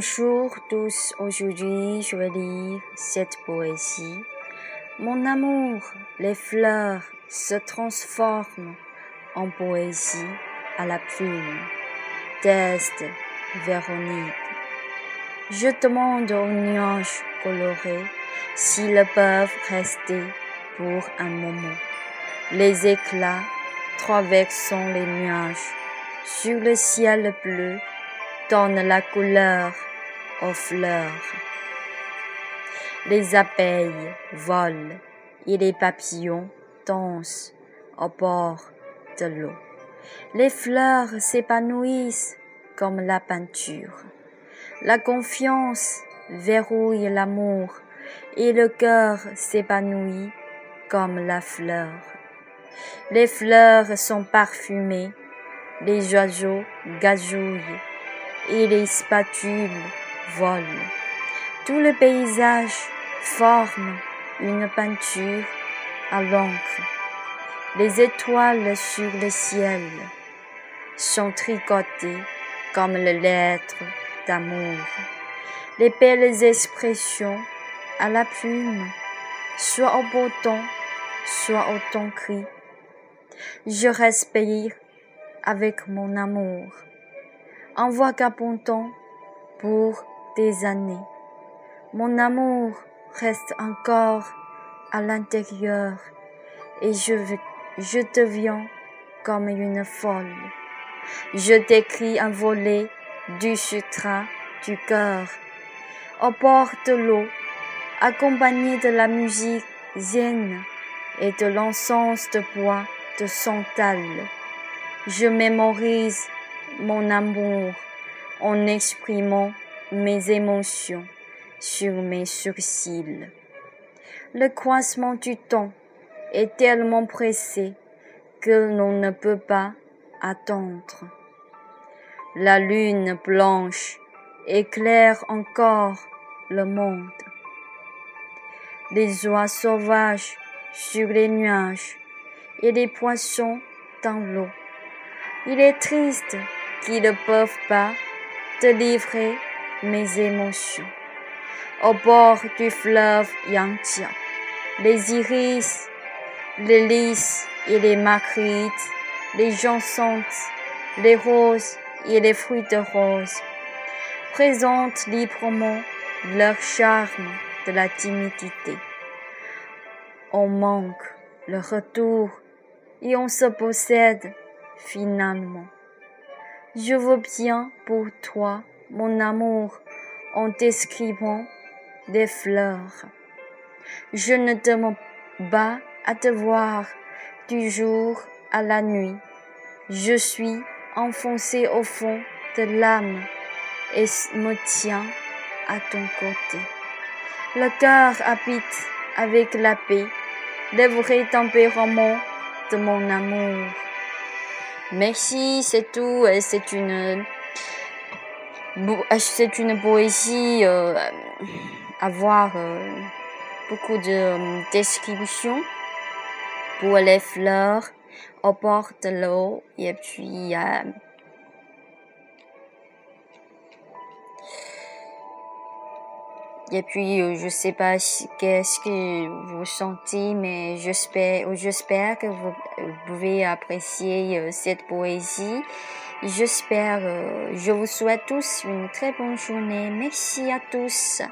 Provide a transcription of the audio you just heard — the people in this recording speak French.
Bonjour tous, aujourd'hui je vais lire cette poésie. Mon amour, les fleurs se transforment en poésie à la plume. Test Véronique. Je demande aux nuages colorés s'ils peuvent rester pour un moment. Les éclats traversant les nuages sur le ciel bleu donne la couleur aux fleurs. Les abeilles volent et les papillons dansent au bord de l'eau. Les fleurs s'épanouissent comme la peinture. La confiance verrouille l'amour et le cœur s'épanouit comme la fleur. Les fleurs sont parfumées, les oiseaux gazouillent et les spatules volent. Tout le paysage forme une peinture à l'encre. Les étoiles sur le ciel sont tricotées comme les lettres d'amour. Les belles expressions à la plume, soit au beau temps, soit au ton cri. Je respire avec mon amour en vagabondant pour des années. Mon amour reste encore à l'intérieur et je, je deviens comme une folle. Je décris un volet du sutra du cœur au bord de l'eau, accompagné de la musique zen et de l'encens de bois de santal. Je mémorise mon amour en exprimant mes émotions sur mes sourcils. Le croissement du temps est tellement pressé que l'on ne peut pas attendre. La lune blanche éclaire encore le monde. Les oies sauvages sur les nuages et les poissons dans l'eau. Il est triste qui ne peuvent pas délivrer mes émotions. Au bord du fleuve Yangtze, les iris, les lys et les marguerites, les joncsons, les roses et les fruits de rose présentent librement leur charme de la timidité. On manque le retour et on se possède finalement. Je veux bien pour toi, mon amour, en décrivant des fleurs. Je ne te bats à te voir du jour à la nuit. Je suis enfoncé au fond de l'âme et me tiens à ton côté. Le cœur habite avec la paix, le vrai tempérament de mon amour. Merci, c'est tout. C'est une, c'est une poésie euh, avoir euh, beaucoup de euh, descriptions pour les fleurs au bord de l'eau et puis euh, Et puis, euh, je sais pas qu'est-ce que vous sentez, mais j'espère, j'espère que vous, pouvez apprécier euh, cette poésie. J'espère, euh, je vous souhaite tous une très bonne journée. Merci à tous.